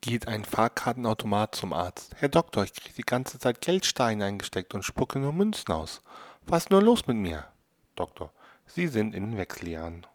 Geht ein Fahrkartenautomat zum Arzt. Herr Doktor, ich kriege die ganze Zeit Geldsteine eingesteckt und spucke nur Münzen aus. Was ist nur los mit mir? Doktor, Sie sind in den Wechseljahren.